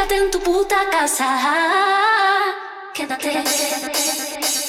Quédate en tu puta casa. Quédate.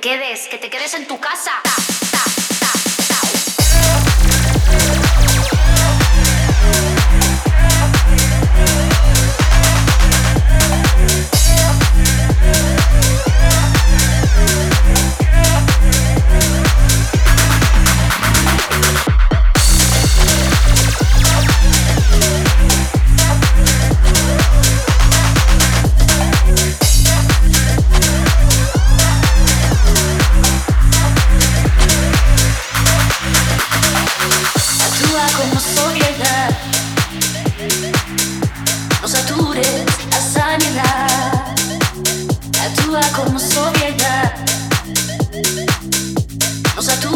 quedes, que te quedes en tu casa. Como soledad, no satures la sanidad, actúa como soledad, no satures.